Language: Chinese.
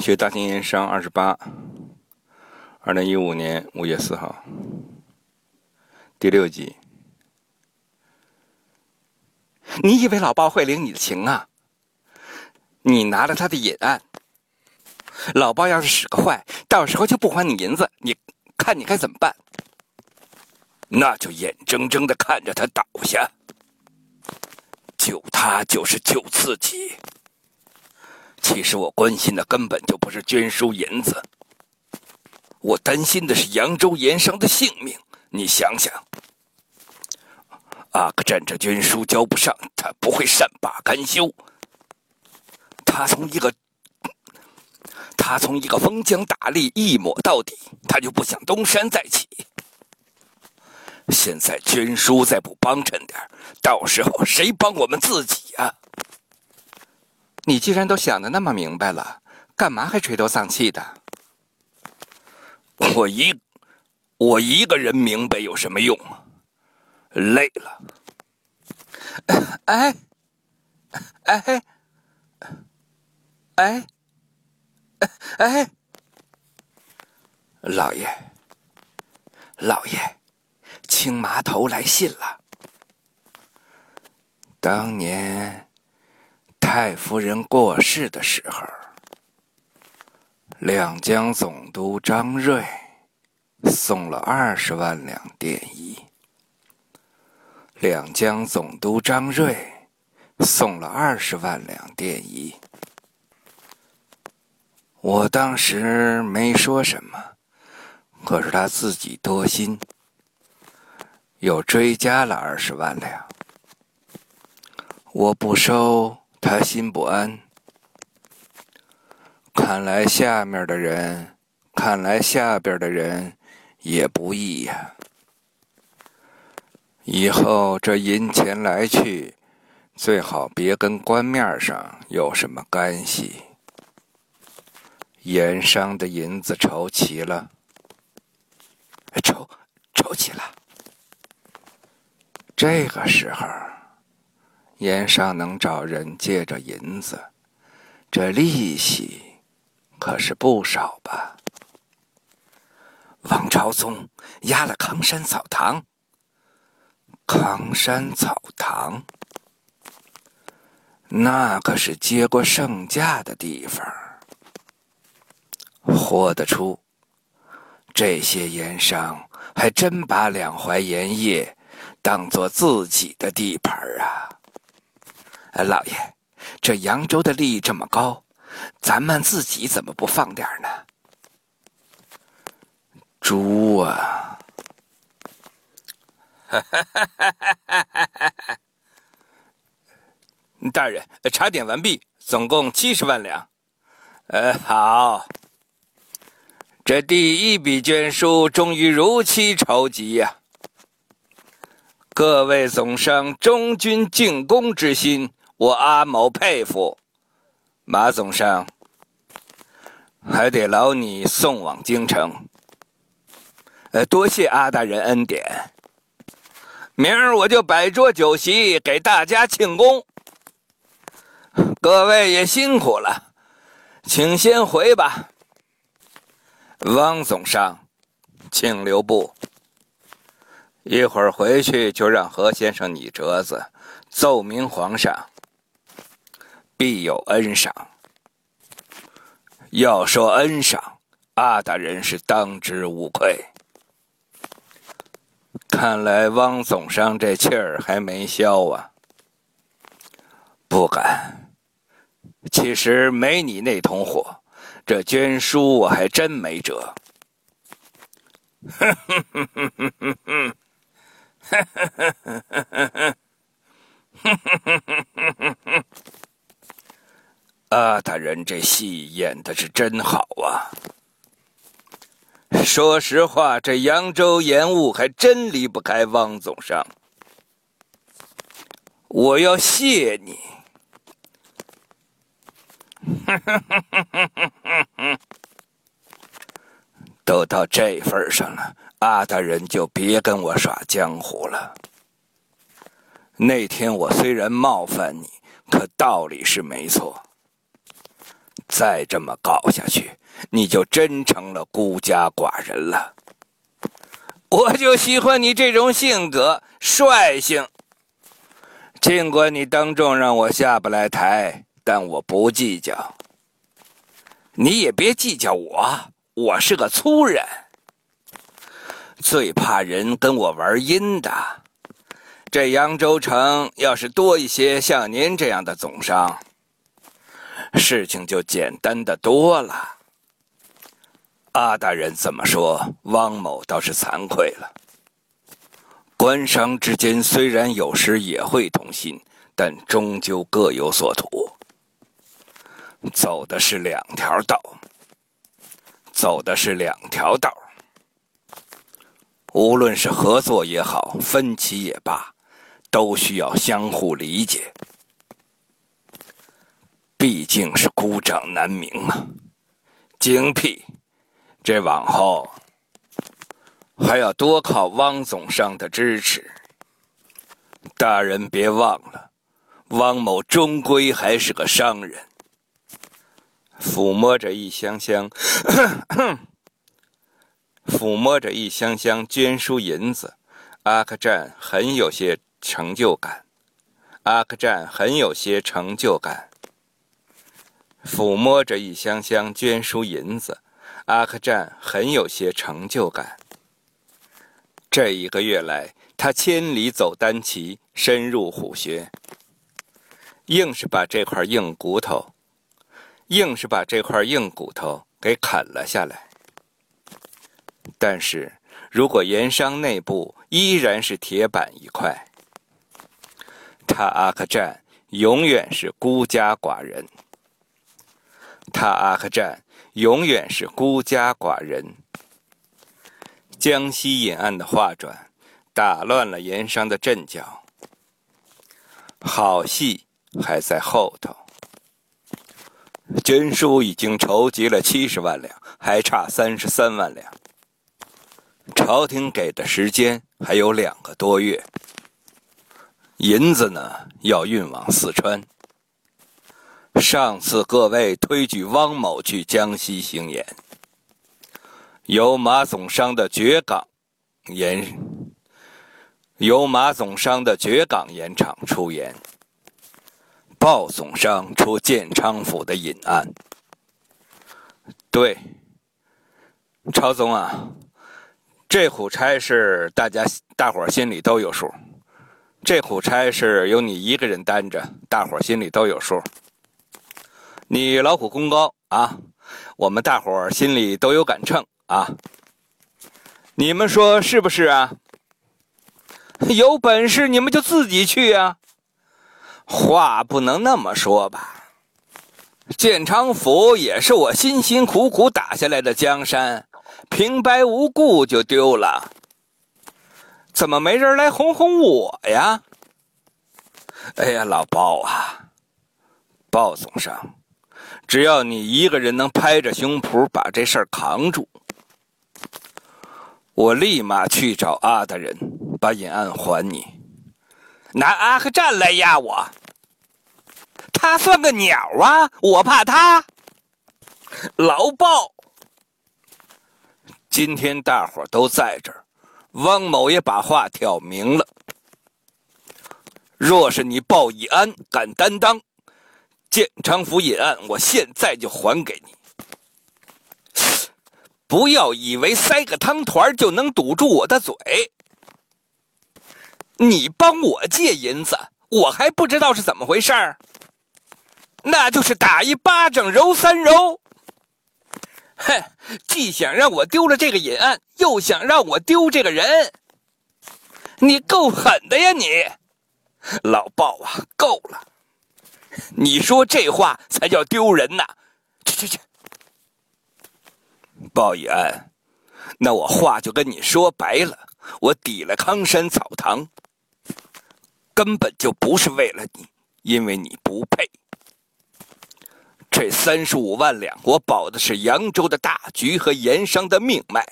学大型盐商二十八，二零一五年五月四号，第六集。你以为老包会领你的情啊？你拿了他的银案，老包要是使个坏，到时候就不还你银子，你看你该怎么办？那就眼睁睁的看着他倒下，救他就是救自己。其实我关心的根本就不是捐书银子，我担心的是扬州盐商的性命。你想想，阿克占这捐书交不上，他不会善罢甘休。他从一个他从一个封疆大吏一抹到底，他就不想东山再起。现在捐书再不帮衬点到时候谁帮我们自己？你既然都想的那么明白了，干嘛还垂头丧气的？我一我一个人明白有什么用？累了。哎，哎，哎，哎，老爷，老爷，青麻头来信了。当年。太夫人过世的时候，两江总督张瑞送了二十万两电衣。两江总督张瑞送了二十万两电衣。我当时没说什么，可是他自己多心，又追加了二十万两。我不收。他心不安，看来下面的人，看来下边的人也不易呀。以后这银钱来去，最好别跟官面上有什么干系。盐商的银子筹齐了，筹筹齐了。这个时候。盐商能找人借着银子，这利息可是不少吧？王朝宗压了康山草堂，康山草堂那可是接过圣驾的地方，豁得出。这些盐商还真把两淮盐业当做自己的地盘啊！老爷，这扬州的利益这么高，咱们自己怎么不放点呢？猪啊！大人，查点完毕，总共七十万两。呃，好，这第一笔捐书终于如期筹集呀！各位总商忠君敬公之心。我阿某佩服，马总商，还得劳你送往京城。呃，多谢阿大人恩典。明儿我就摆桌酒席给大家庆功。各位也辛苦了，请先回吧。汪总商，请留步。一会儿回去就让何先生拟折子，奏明皇上。必有恩赏。要说恩赏，阿大人是当之无愧。看来汪总商这气儿还没消啊！不敢，其实没你那同伙，这捐书我还真没辙。哼哼哼哼哼哼哼，哼哼哼，哼哼哼哼哼哼哼。阿大这戏演的是真好啊！说实话，这扬州盐务还真离不开汪总商。我要谢你。都到这份上了，阿大人就别跟我耍江湖了。那天我虽然冒犯你，可道理是没错。再这么搞下去，你就真成了孤家寡人了。我就喜欢你这种性格，率性。尽管你当众让我下不来台，但我不计较。你也别计较我，我是个粗人，最怕人跟我玩阴的。这扬州城要是多一些像您这样的总商，事情就简单的多了。阿大人怎么说？汪某倒是惭愧了。官商之间虽然有时也会同心，但终究各有所图。走的是两条道，走的是两条道。无论是合作也好，分歧也罢。都需要相互理解，毕竟是孤掌难鸣啊！精辟，这往后还要多靠汪总商的支持。大人别忘了，汪某终归还是个商人。抚摸着一箱箱，抚摸着一箱箱捐书银子，阿克战很有些。成就感，阿克战很有些成就感。抚摸着一箱箱捐书银子，阿克战很有些成就感。这一个月来，他千里走单骑，深入虎穴，硬是把这块硬骨头，硬是把这块硬骨头给啃了下来。但是如果盐商内部依然是铁板一块，他阿克战永远是孤家寡人。他阿克战永远是孤家寡人。江西引岸的画转，打乱了盐商的阵脚。好戏还在后头。军书已经筹集了七十万两，还差三十三万两。朝廷给的时间还有两个多月。银子呢，要运往四川。上次各位推举汪某去江西行演，由马总商的绝港盐，由马总商的绝港盐厂出盐，鲍总商出建昌府的引案。对，朝总啊，这苦差事大家大伙心里都有数。这苦差事由你一个人担着，大伙心里都有数。你劳苦功高啊，我们大伙心里都有杆秤啊。你们说是不是啊？有本事你们就自己去啊！话不能那么说吧？建昌府也是我辛辛苦苦打下来的江山，平白无故就丢了。怎么没人来哄哄我呀？哎呀，老包啊，鲍总商，只要你一个人能拍着胸脯把这事儿扛住，我立马去找阿大人，把引案还你。拿阿克战来压我，他算个鸟啊！我怕他。老鲍，今天大伙都在这儿。汪某也把话挑明了：若是你鲍以安敢担当，建昌府引案，我现在就还给你。不要以为塞个汤团就能堵住我的嘴。你帮我借银子，我还不知道是怎么回事儿，那就是打一巴掌揉三揉。哼，既想让我丢了这个引案，又想让我丢这个人，你够狠的呀你，老鲍啊，够了！你说这话才叫丢人呢！去去去，鲍以安，那我话就跟你说白了，我抵了康山草堂，根本就不是为了你，因为你不配。这三十五万两，我保的是扬州的大局和盐商的命脉。